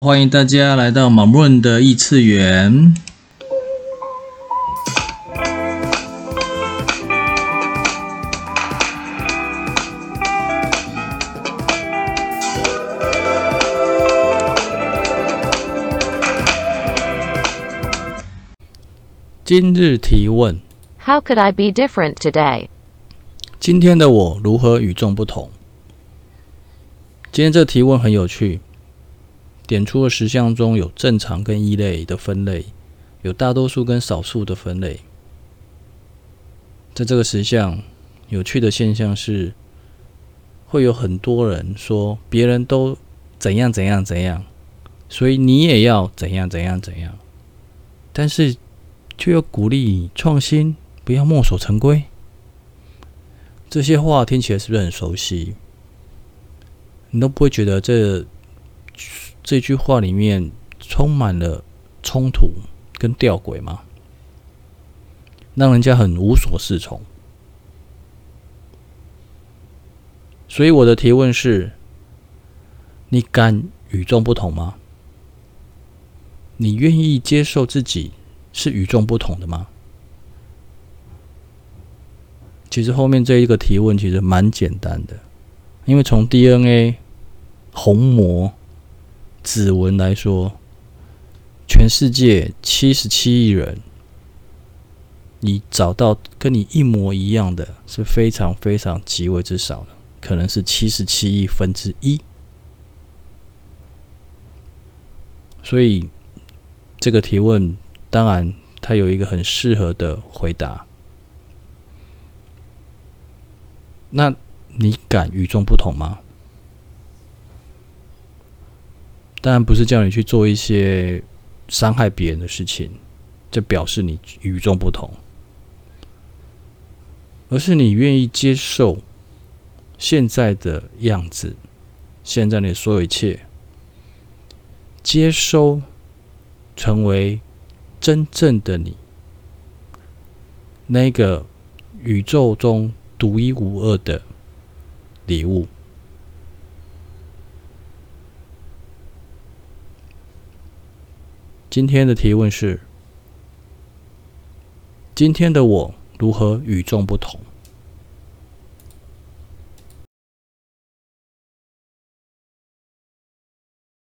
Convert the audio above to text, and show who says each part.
Speaker 1: 欢迎大家来到马润的异次元。今日提问
Speaker 2: ：How could I be different today？
Speaker 1: 今天的我如何与众不同？今天这个提问很有趣。点出了十项中有正常跟异类的分类，有大多数跟少数的分类。在这个十项有趣的现象是，会有很多人说别人都怎样怎样怎样，所以你也要怎样怎样怎样，但是却又鼓励你创新，不要墨守成规。这些话听起来是不是很熟悉？你都不会觉得这？这句话里面充满了冲突跟吊诡吗？让人家很无所适从。所以我的提问是：你敢与众不同吗？你愿意接受自己是与众不同的吗？其实后面这一个提问其实蛮简单的，因为从 DNA 虹膜。指纹来说，全世界七十七亿人，你找到跟你一模一样的是非常非常极为之少的，可能是七十七亿分之一。所以这个提问，当然它有一个很适合的回答。那你敢与众不同吗？当然不是叫你去做一些伤害别人的事情，这表示你与众不同，而是你愿意接受现在的样子，现在的所有一切，接收成为真正的你，那个宇宙中独一无二的礼物。今天的提问是：今天的我如何与众不同？